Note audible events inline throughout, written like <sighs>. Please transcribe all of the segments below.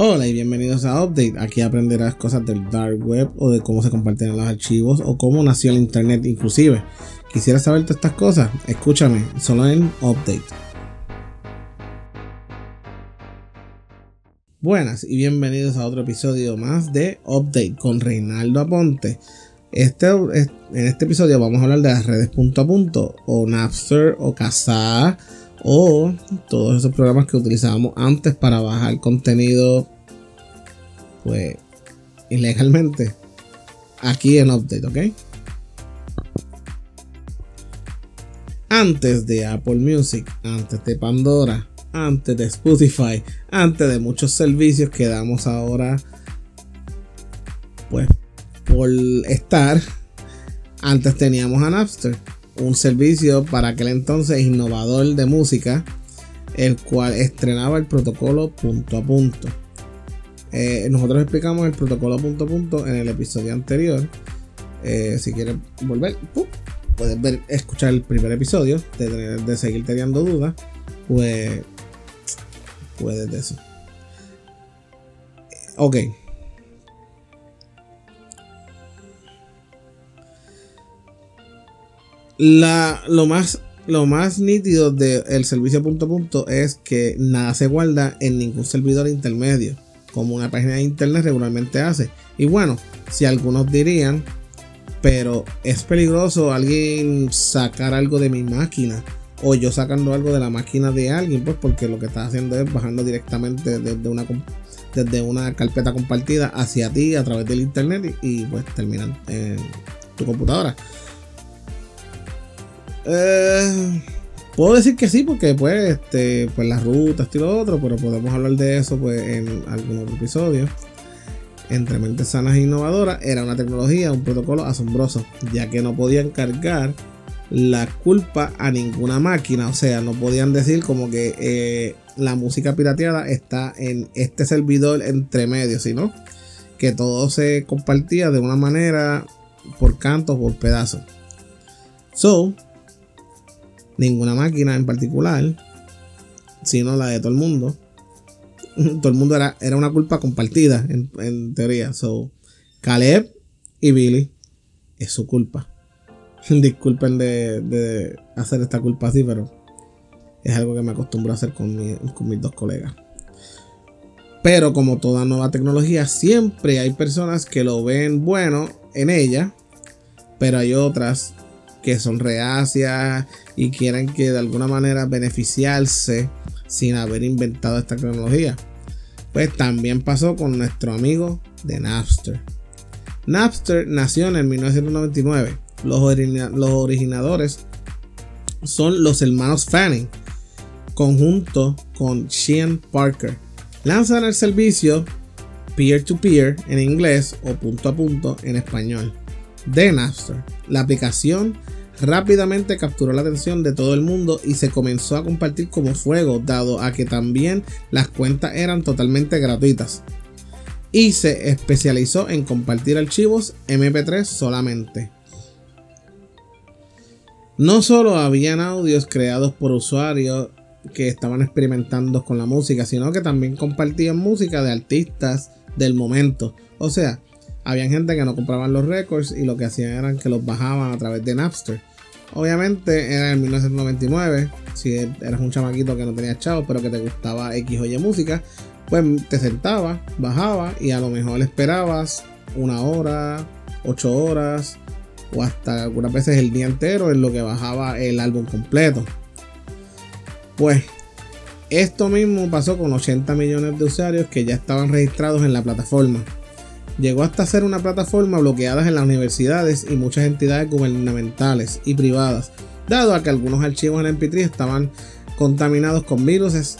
Hola y bienvenidos a Update. Aquí aprenderás cosas del dark web o de cómo se comparten los archivos o cómo nació el internet inclusive. ¿Quisieras saber todas estas cosas? Escúchame, solo en Update. Buenas y bienvenidos a otro episodio más de Update con Reinaldo Aponte. Este, en este episodio vamos a hablar de las redes punto a punto, o Napster, o Kazaa, o todos esos programas que utilizábamos antes para bajar contenido, pues, ilegalmente, aquí en Update, ¿ok? Antes de Apple Music, antes de Pandora, antes de Spotify, antes de muchos servicios que damos ahora, pues por estar, antes teníamos a Napster, un servicio para aquel entonces innovador de música, el cual estrenaba el protocolo punto a punto. Eh, nosotros explicamos el protocolo punto a punto en el episodio anterior. Eh, si quieres volver, puedes ver, escuchar el primer episodio, de, de seguir teniendo dudas, pues puedes de eso. Ok. La, lo, más, lo más nítido del servicio punto a punto es que nada se guarda en ningún servidor intermedio, como una página de internet regularmente hace. Y bueno, si algunos dirían, pero es peligroso alguien sacar algo de mi máquina o yo sacando algo de la máquina de alguien, pues porque lo que está haciendo es bajando directamente desde una, desde una carpeta compartida hacia ti a través del internet y, y pues terminan en tu computadora. Eh, puedo decir que sí, porque pues, este, pues las rutas y lo otro, pero podemos hablar de eso pues, en algún otro episodio. Entre mentes sanas e innovadoras era una tecnología, un protocolo asombroso, ya que no podían cargar la culpa a ninguna máquina. O sea, no podían decir como que eh, la música pirateada está en este servidor entre medio, sino que todo se compartía de una manera por cantos, por pedazos. So, ninguna máquina en particular, sino la de todo el mundo. <laughs> todo el mundo era, era una culpa compartida, en, teoría. So, Caleb y Billy es su culpa. <laughs> Disculpen de, hacer esta culpa así, pero es algo que me acostumbro a hacer con, con mis dos colegas. Pero como toda nueva tecnología, siempre hay personas que lo ven bueno en ella, pero hay otras que son reacias y quieren que de alguna manera beneficiarse sin haber inventado esta tecnología. Pues también pasó con nuestro amigo de Napster. Napster nació en el 1999. Los, originadores son los hermanos Fanning, conjunto con Sean Parker. Lanzan el servicio peer-to-peer -peer en inglés o punto a punto en español de Napster. La aplicación rápidamente capturó la atención de todo el mundo y se comenzó a compartir como fuego, dado a que también las cuentas eran totalmente gratuitas. Y se especializó en compartir archivos MP3 solamente. No solo habían audios creados por usuarios que estaban experimentando con la música, sino que también compartían música de artistas del momento. O sea, había gente que no compraban los récords y lo que hacían eran que los bajaban a través de Napster. Obviamente era en 1999, si eras un chamaquito que no tenía chavos pero que te gustaba X o Y música, pues te sentabas, bajabas y a lo mejor esperabas una hora, ocho horas o hasta algunas veces el día entero en lo que bajaba el álbum completo. Pues esto mismo pasó con 80 millones de usuarios que ya estaban registrados en la plataforma llegó hasta ser una plataforma bloqueada en las universidades y muchas entidades gubernamentales y privadas, dado a que algunos archivos en MP3 estaban contaminados con virus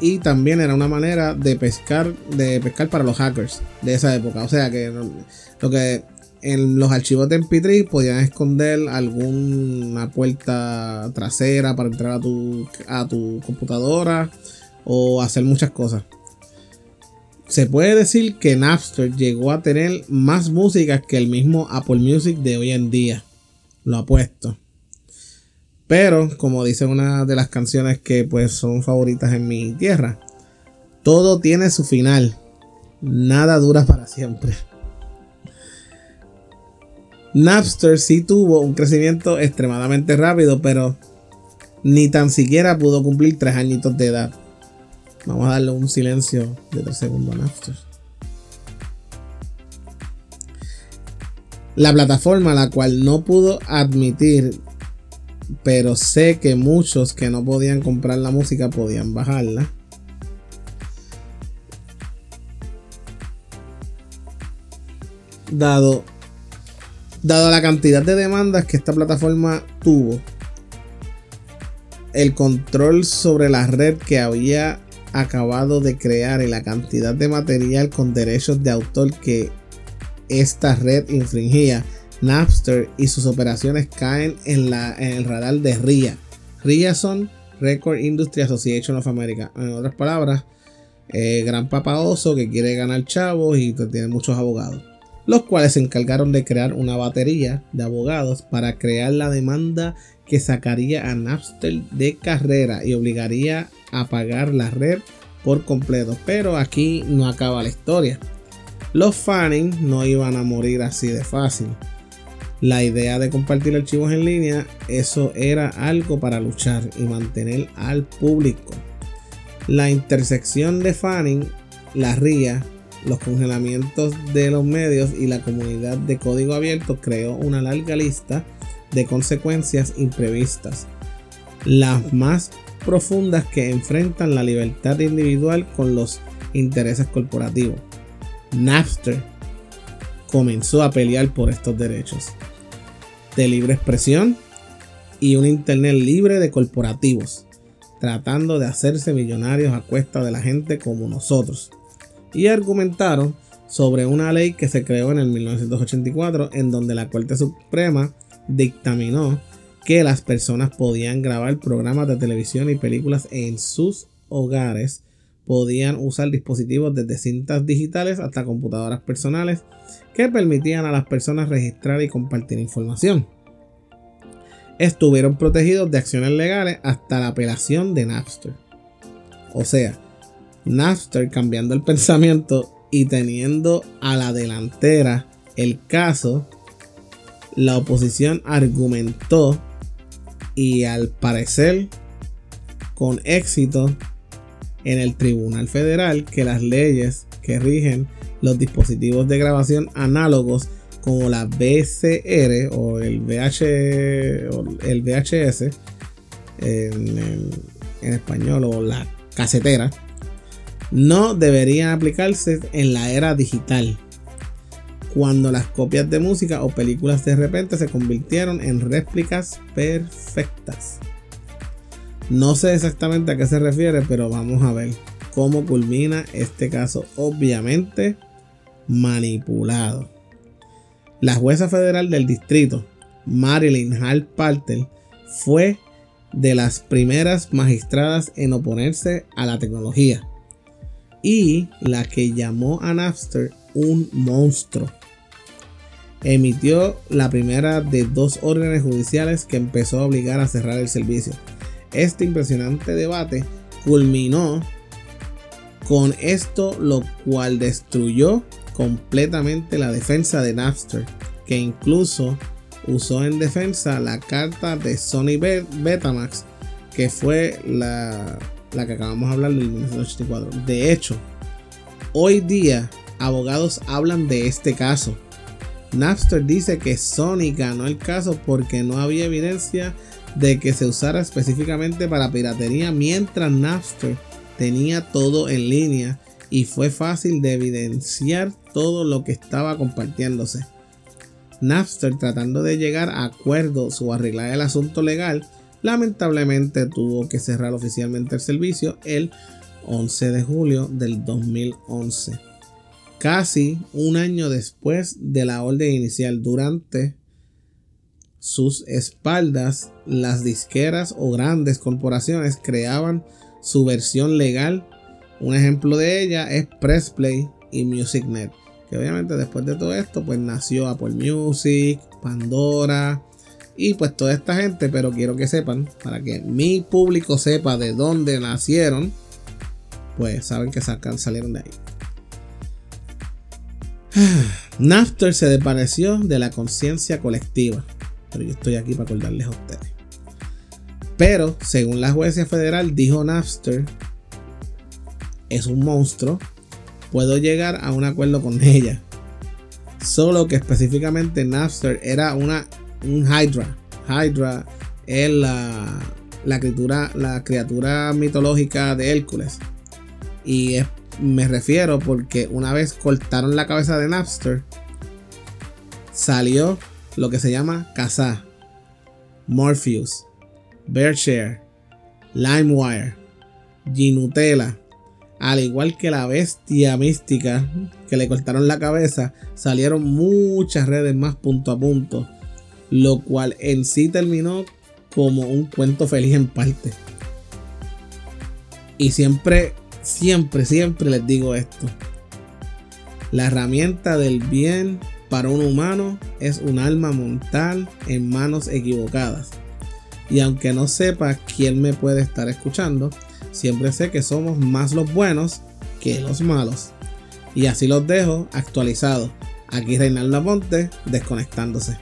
y también era una manera de pescar de pescar para los hackers de esa época, o sea que lo que en los archivos de MP3 podían esconder alguna puerta trasera para entrar a tu, a tu computadora o hacer muchas cosas. Se puede decir que Napster llegó a tener más música que el mismo Apple Music de hoy en día. Lo ha puesto. Pero, como dice una de las canciones que pues son favoritas en mi tierra, todo tiene su final. nada dura para siempre. Napster sí tuvo un crecimiento extremadamente rápido, pero ni tan siquiera pudo cumplir tres añitos de edad. Vamos a darle un silencio de tres segundos a Napster. La plataforma la cual no pudo admitir, pero sé que muchos que no podían comprar la música podían bajarla. Dado, dado la cantidad de demandas que esta plataforma tuvo, el control sobre la red que había acabado de crear y la cantidad de material con derechos de autor que esta red infringía, Napster y sus operaciones caen en, la, el radar de RIA. RIA son Record Industry Association of America. En otras palabras, eh, gran papa oso que quiere ganar chavos y tiene muchos abogados. Los cuales se encargaron de crear una batería de abogados para crear la demanda que sacaría a Napster de carrera y obligaría a pagar la red por completo. Pero aquí no acaba la historia. Los Fanning no iban a morir así de fácil. La idea de compartir archivos en línea, eso era algo para luchar y mantener al público. La intersección de Fanning, la RIA, los congelamientos de los medios y la comunidad de código abierto creó una larga lista de consecuencias imprevistas, las más profundas que enfrentan la libertad individual con los intereses corporativos. Napster comenzó a pelear por estos derechos de libre expresión y un Internet libre de corporativos, tratando de hacerse millonarios a cuesta de la gente como nosotros. Y argumentaron sobre una ley que se creó en el 1984 en donde la Corte Suprema dictaminó que las personas podían grabar programas de televisión y películas en sus hogares podían usar dispositivos desde cintas digitales hasta computadoras personales que permitían a las personas registrar y compartir información. Estuvieron protegidos de acciones legales hasta la apelación de Napster. O sea, Napster cambiando el <laughs> pensamiento y teniendo a la delantera el caso, la oposición argumentó y al parecer con éxito en el Tribunal Federal que las leyes que rigen los dispositivos de grabación análogos como la BCR o el, VH, el VHS en, en español o la casetera no deberían aplicarse en la era digital cuando las copias de música o películas de repente se convirtieron en réplicas perfectas. No sé exactamente a qué se refiere, pero vamos a ver cómo culmina este caso, obviamente manipulado. La jueza federal del distrito, Marilyn Hall Parter, fue de las primeras magistradas en oponerse a la tecnología y la que llamó a Napster un monstruo. Emitió la primera de dos órdenes judiciales que empezó a obligar a cerrar el servicio. Este impresionante debate culminó con esto, lo cual destruyó completamente la defensa de Napster, que incluso usó en defensa la carta de Sony Betamax, que fue la, la que acabamos de hablar del 1984. De hecho, hoy día abogados hablan de este caso. Napster dice que Sony ganó el caso porque no había evidencia de que se usara específicamente para piratería mientras Napster tenía todo en línea y fue fácil de evidenciar todo lo que estaba compartiéndose. Napster tratando de llegar a acuerdos o arreglar el asunto legal, lamentablemente tuvo que cerrar oficialmente el servicio el 11 de julio del 2011. Casi un año después de la orden inicial durante sus espaldas, las disqueras o grandes corporaciones creaban su versión legal. Un ejemplo de ella es Pressplay y MusicNet. Que obviamente después de todo esto, pues nació Apple Music, Pandora y pues toda esta gente. Pero quiero que sepan, para que mi público sepa de dónde nacieron, pues saben que salieron de ahí. <sighs> Napster se desvaneció de la conciencia colectiva. Pero yo estoy aquí para acordarles a ustedes. Pero, según la jueza federal, dijo Napster, es un monstruo. Puedo llegar a un acuerdo con ella. Solo que específicamente Napster era una, un Hydra. Hydra es la, la, criatura, la criatura mitológica de Hércules. Y me refiero porque una vez cortaron la cabeza de Napster, salió lo que se llama Kazaa, Morpheus, Bearshare, LimeWire, Ginutella, al igual que la bestia mística que le cortaron la cabeza, salieron muchas redes más punto a punto, lo cual en sí terminó como un cuento feliz en parte. Y siempre, siempre, siempre les digo esto. La herramienta del bien para un humano es un alma mental en manos equivocadas. Y aunque no sepa quién me puede estar escuchando, siempre sé que somos más los buenos que los malos. Y así los dejo actualizados. Aquí Reinaldo Ponte desconectándose.